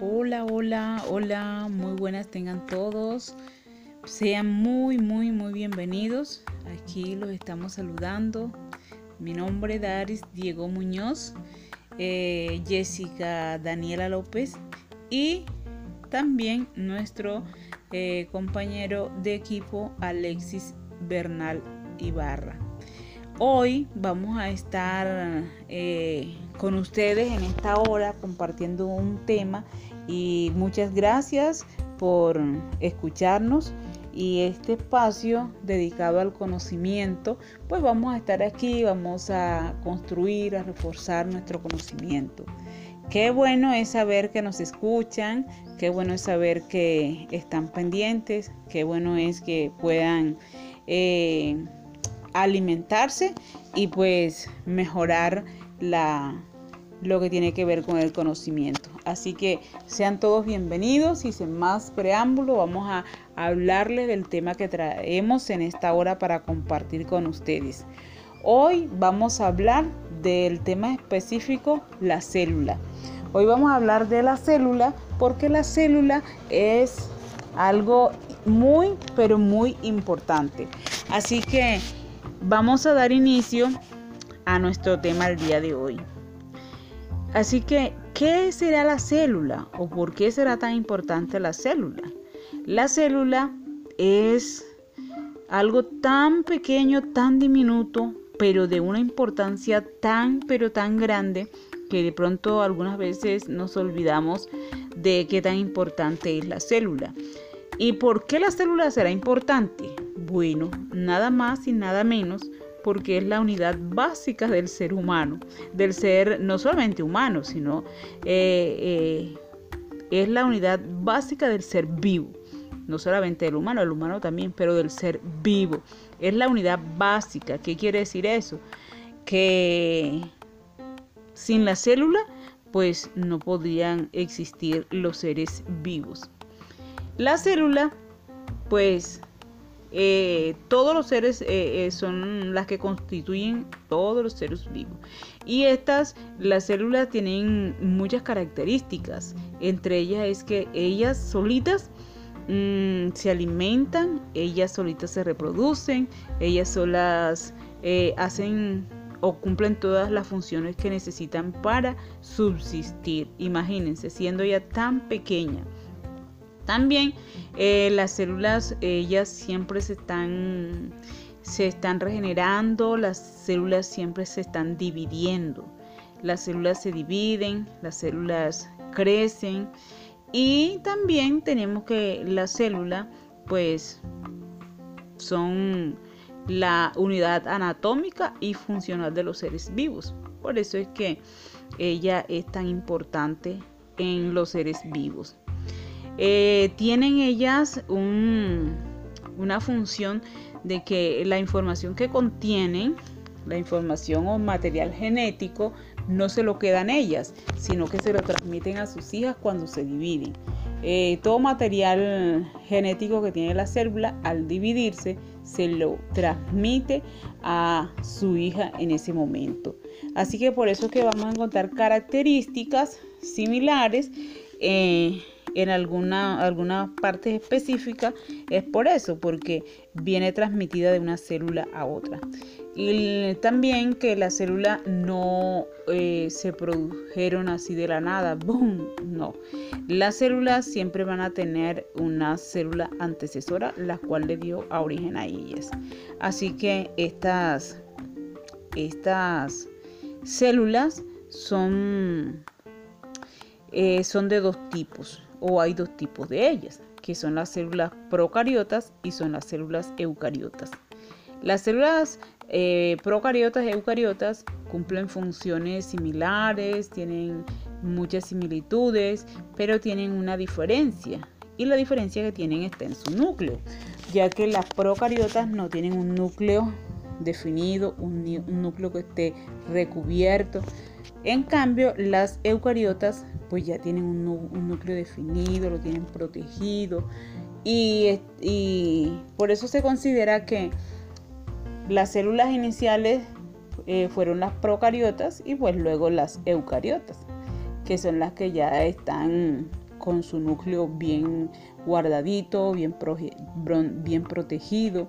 Hola, hola, hola, muy buenas tengan todos. Sean muy, muy, muy bienvenidos. Aquí los estamos saludando. Mi nombre es Daris Diego Muñoz, eh, Jessica Daniela López y también nuestro eh, compañero de equipo Alexis Bernal Ibarra. Hoy vamos a estar eh, con ustedes en esta hora compartiendo un tema y muchas gracias por escucharnos y este espacio dedicado al conocimiento, pues vamos a estar aquí, vamos a construir, a reforzar nuestro conocimiento. Qué bueno es saber que nos escuchan, qué bueno es saber que están pendientes, qué bueno es que puedan eh, alimentarse y pues mejorar la, lo que tiene que ver con el conocimiento. Así que sean todos bienvenidos y sin más preámbulo vamos a hablarles del tema que traemos en esta hora para compartir con ustedes. Hoy vamos a hablar del tema específico, la célula. Hoy vamos a hablar de la célula porque la célula es algo muy, pero muy importante. Así que vamos a dar inicio a nuestro tema el día de hoy. Así que, ¿qué será la célula o por qué será tan importante la célula? La célula es algo tan pequeño, tan diminuto, pero de una importancia tan, pero tan grande que de pronto algunas veces nos olvidamos de qué tan importante es la célula. ¿Y por qué la célula será importante? Bueno, nada más y nada menos porque es la unidad básica del ser humano, del ser no solamente humano, sino eh, eh, es la unidad básica del ser vivo, no solamente del humano, el humano también, pero del ser vivo. Es la unidad básica. ¿Qué quiere decir eso? Que sin la célula, pues no podrían existir los seres vivos. La célula, pues eh, todos los seres eh, eh, son las que constituyen todos los seres vivos. Y estas, las células tienen muchas características. Entre ellas es que ellas solitas mm, se alimentan, ellas solitas se reproducen, ellas solas hacen o cumplen todas las funciones que necesitan para subsistir. Imagínense, siendo ya tan pequeña. También eh, las células, ellas siempre se están, se están regenerando, las células siempre se están dividiendo. Las células se dividen, las células crecen y también tenemos que la célula pues son la unidad anatómica y funcional de los seres vivos. Por eso es que ella es tan importante en los seres vivos. Eh, tienen ellas una función de que la información que contienen, la información o material genético, no se lo quedan ellas, sino que se lo transmiten a sus hijas cuando se dividen. Eh, todo material genético que tiene la célula, al dividirse, se lo transmite a su hija en ese momento. Así que por eso es que vamos a encontrar características similares. Eh, en alguna, alguna parte específica, es por eso, porque viene transmitida de una célula a otra. Y también que las células no eh, se produjeron así de la nada, ¡boom! No. Las células siempre van a tener una célula antecesora, la cual le dio origen a ellas. Así que estas, estas células son, eh, son de dos tipos o hay dos tipos de ellas, que son las células procariotas y son las células eucariotas. Las células eh, procariotas y eucariotas cumplen funciones similares, tienen muchas similitudes, pero tienen una diferencia. Y la diferencia que tienen está en su núcleo, ya que las procariotas no tienen un núcleo definido, un núcleo que esté recubierto. En cambio, las eucariotas pues ya tienen un, núcleo definido, lo tienen protegido y, por eso se considera que las células iniciales eh, fueron las procariotas y pues luego las eucariotas, que son las que ya están con su núcleo bien guardadito, bien, bien protegido.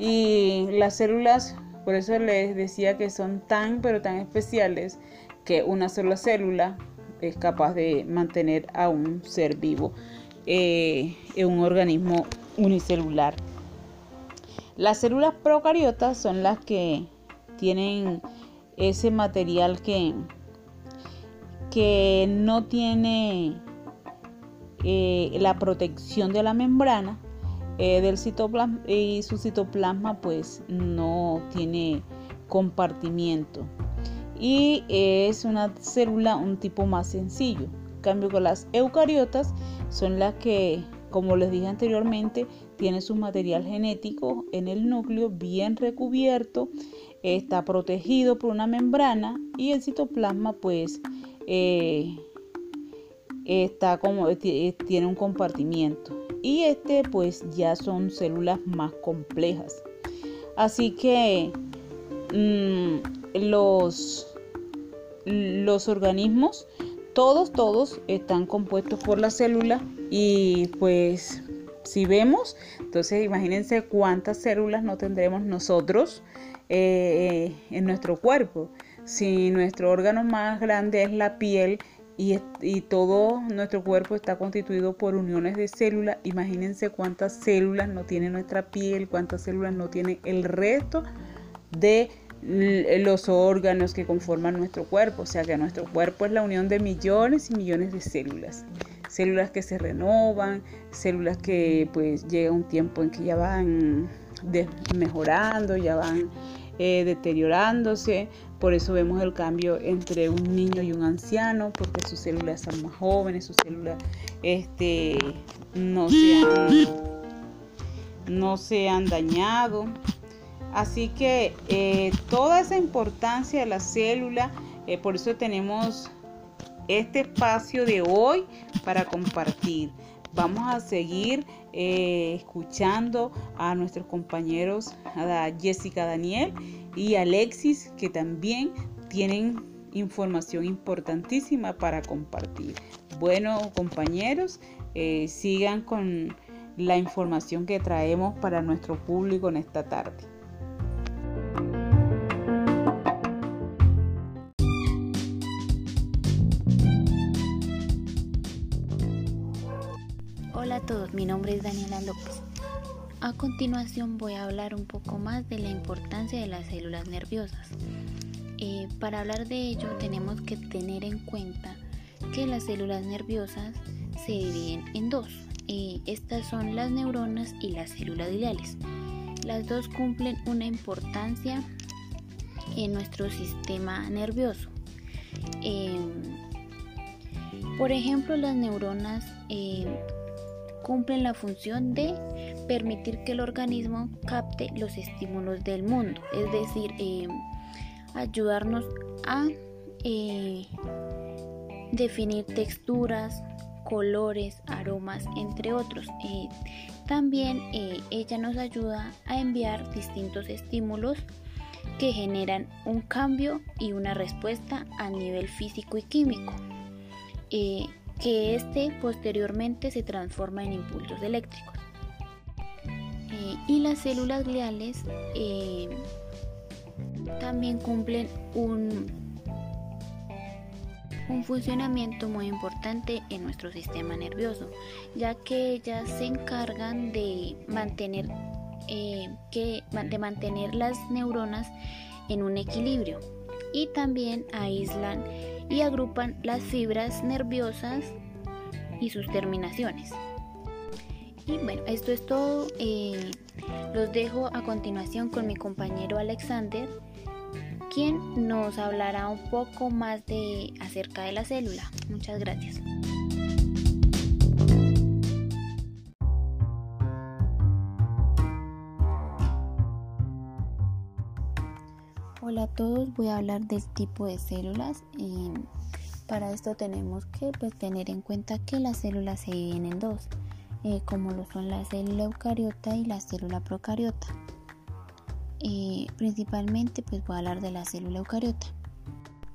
Y las células, por eso les decía que son tan, pero tan especiales que una sola célula es capaz de mantener a un ser vivo eh, en un organismo unicelular. Las células procariotas son las que tienen ese material que, que no tiene eh, la protección de la membrana eh, del citoplasma y su citoplasma pues no tiene compartimiento y es una célula un tipo más sencillo. En cambio con las eucariotas son las que como les dije anteriormente, tiene su material genético en el núcleo bien recubierto, está protegido por una membrana y el citoplasma pues eh, está como tiene un compartimiento y este pues ya son células más complejas así que mm, los los organismos todos todos están compuestos por la célula y pues si vemos, entonces imagínense cuántas células no tendremos nosotros eh, en nuestro cuerpo. Si nuestro órgano más grande es la piel y, y, todo nuestro cuerpo está constituido por uniones de células, imagínense cuántas células no tiene nuestra piel, cuántas células no tiene el resto de los órganos que conforman nuestro cuerpo. O sea que nuestro cuerpo es la unión de millones y millones de células células que se renovan, células que pues llega un tiempo en que ya van mejorando, ya van eh, deteriorándose. Por eso vemos el cambio entre un niño y un anciano, porque sus células son más jóvenes, sus células este, no, se han, no se han dañado. Así que eh, toda esa importancia de la célula, eh, por eso tenemos este espacio de hoy para compartir. Vamos a seguir eh, escuchando a nuestros compañeros, a Jessica Daniel y Alexis, que también tienen información importantísima para compartir. Bueno, compañeros, sigan con la información que traemos para nuestro público en esta tarde. Todos, mi nombre es Daniela López. A continuación voy a hablar un poco más de la importancia de las células nerviosas. Eh, para hablar de ello tenemos que tener en cuenta que las células nerviosas se dividen en dos. Eh, estas son las neuronas y las células gliales. Las dos cumplen una importancia en nuestro sistema nervioso. Eh, por ejemplo, las neuronas cumplen la función de permitir que el organismo capte los estímulos del mundo, es decir, eh, ayudarnos a eh, definir texturas, colores, aromas, entre otros. Eh, también ella nos ayuda a enviar distintos estímulos que generan un cambio y una respuesta a nivel físico y químico que éste posteriormente se transforma en impulsos eléctricos. Eh, y las células gliales eh, también cumplen un, un funcionamiento muy importante en nuestro sistema nervioso, ya que ellas se encargan de mantener, eh, que, de mantener las neuronas en un equilibrio y también aíslan y agrupan las fibras nerviosas y sus terminaciones. Y bueno, esto es todo. Eh, los dejo a continuación con mi compañero Alexander, quien nos hablará un poco más de acerca de la célula. Muchas gracias. Hola a todos, voy a hablar del tipo de células. para esto tenemos que pues, tener en cuenta que las células se dividen en dos, eh, como lo son la célula eucariota y la célula procariota. eh, principalmente pues voy a hablar de la célula eucariota.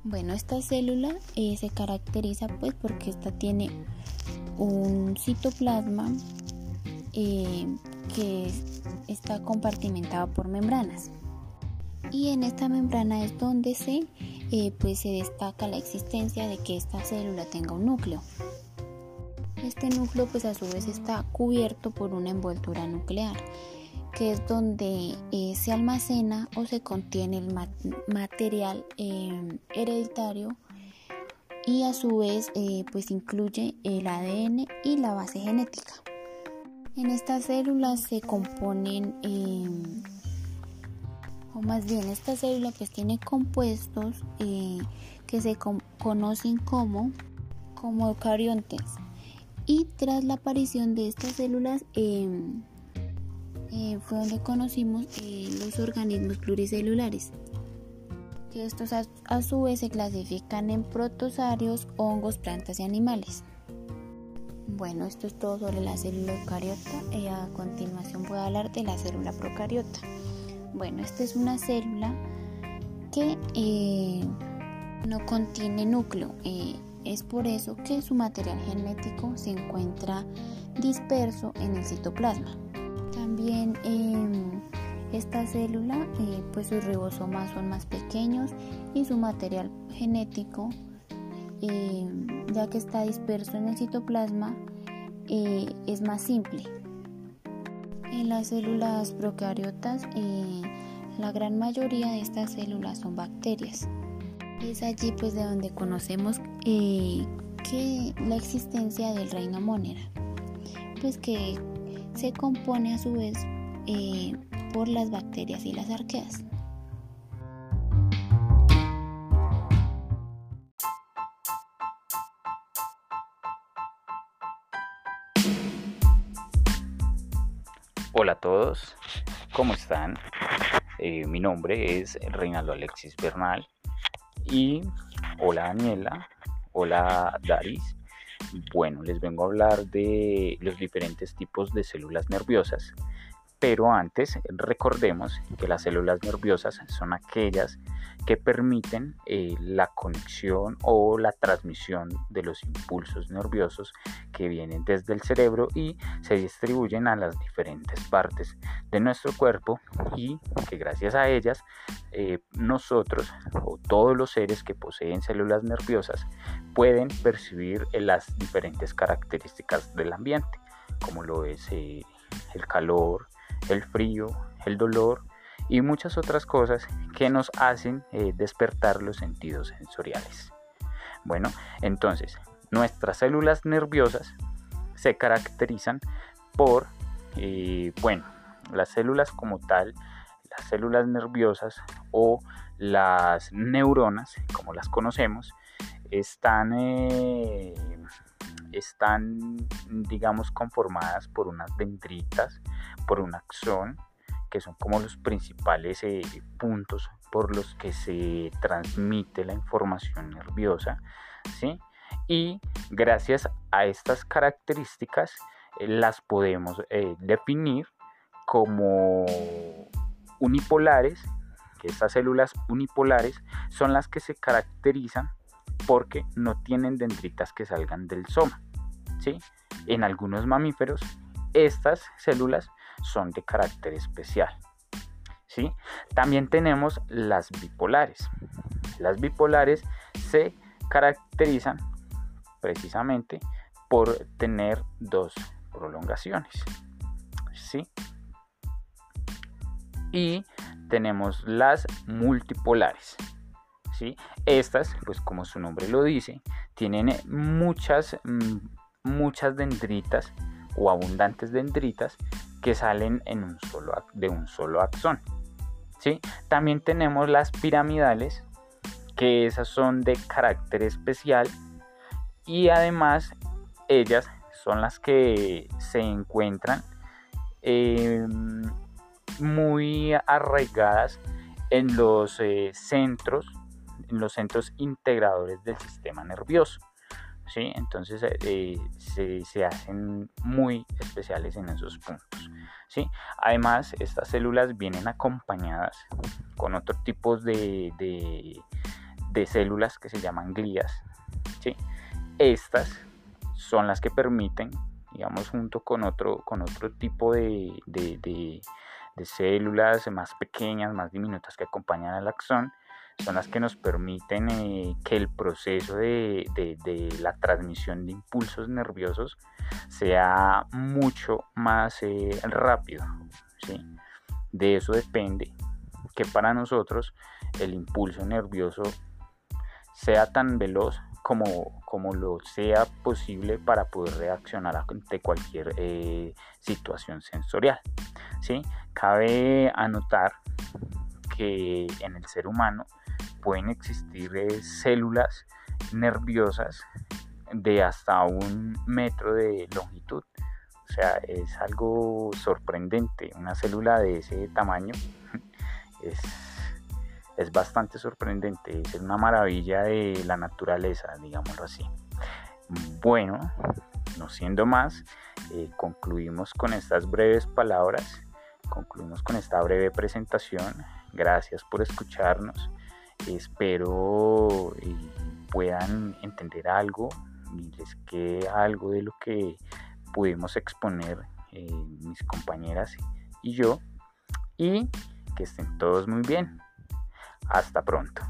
Bueno, esta célula eh, se caracteriza pues porque esta tiene un citoplasma que está compartimentado por membranas y en esta membrana es donde se pues se destaca la existencia de que esta célula tenga un núcleo este núcleo pues a su vez está cubierto por una envoltura nuclear que es donde eh, se almacena o se contiene el material em, hereditario y a su vez eh, pues incluye el ADN y la base genética. En estas células se componen em, o más bien esta célula pues tiene compuestos eh, que se conocen como como eucariontes y tras la aparición de estas células em, eh, fue donde conocimos eh, los organismos pluricelulares que estos a, su vez se clasifican en protosarios, hongos, plantas y animales. Bueno, esto es todo sobre la célula eucariota a continuación voy a hablar de la célula procariota. Bueno, esta es una célula que eh, no contiene núcleo. Es por eso que su material genético se encuentra disperso en el citoplasma. También em, esta célula, eh, pues sus ribosomas son más pequeños y su material genético, ya que está disperso en el citoplasma, eh, es más simple. En las células procariotas, la gran mayoría de estas células son bacterias. Es allí pues de donde conocemos eh, que la existencia del reino monera, pues que se compone a su vez eh, por las bacterias y las arqueas. Hola a todos, ¿cómo están? Eh, mi nombre es Reinaldo Alexis Bernal y hola Daniela, hola Daris. Bueno, les vengo a hablar de los diferentes tipos de células nerviosas, pero antes recordemos que las células nerviosas son aquellas que permiten eh, la conexión o la transmisión de los impulsos nerviosos que vienen desde el cerebro y se distribuyen a las diferentes partes de nuestro cuerpo y que gracias a ellas eh, nosotros o todos los seres que poseen células nerviosas pueden percibir las diferentes características del ambiente como lo es eh, el calor, el frío, el dolor y muchas otras cosas que nos hacen eh, despertar los sentidos sensoriales. Bueno, entonces, nuestras células nerviosas se caracterizan por, eh, bueno, las células como tal, las células nerviosas o las neuronas, como las conocemos, están, eh, están digamos, conformadas por unas dendritas, por un axón, que son como los principales eh, puntos por los que se transmite la información nerviosa, ¿sí? Y gracias a estas características eh, las podemos eh, definir como unipolares, que estas células unipolares son las que se caracterizan porque no tienen dendritas que salgan del soma, ¿sí? En algunos mamíferos estas células son de carácter especial. ¿sí? También tenemos las bipolares. Las bipolares se caracterizan precisamente por tener dos prolongaciones. ¿sí? Y tenemos las multipolares. ¿sí? Estas, pues como su nombre lo dice, tienen muchas, mm, muchas dendritas o abundantes dendritas que salen en un solo, de un solo axón. ¿sí? También tenemos las piramidales, que esas son de carácter especial y además ellas son las que se encuentran em, muy arraigadas en los eh, centros, en los centros integradores del sistema nervioso. ¿Sí? Entonces eh, se, hacen muy especiales en esos puntos. ¿sí? Además, estas células vienen acompañadas con otro tipo de, de, células que se llaman glías. ¿sí? Estas son las que permiten, digamos, junto con otro, con otro tipo de, de células más pequeñas, más diminutas que acompañan al axón, son las que nos permiten eh, que el proceso de, la transmisión de impulsos nerviosos sea mucho más eh, rápido. De eso depende que para nosotros el impulso nervioso sea tan veloz como, lo sea posible para poder reaccionar ante cualquier eh, situación sensorial. Cabe anotar que en el ser humano pueden existir eh, células nerviosas de hasta un metro de longitud. O sea, es algo sorprendente. Una célula de ese tamaño es, es bastante sorprendente. Es una maravilla de la naturaleza, digámoslo así. Bueno, no siendo más, eh, concluimos con estas breves palabras. Concluimos con esta breve presentación. Gracias por escucharnos. Espero eh, puedan entender algo y les quede algo de lo que pudimos exponer eh, mis compañeras y yo. Y que estén todos muy bien. Hasta pronto.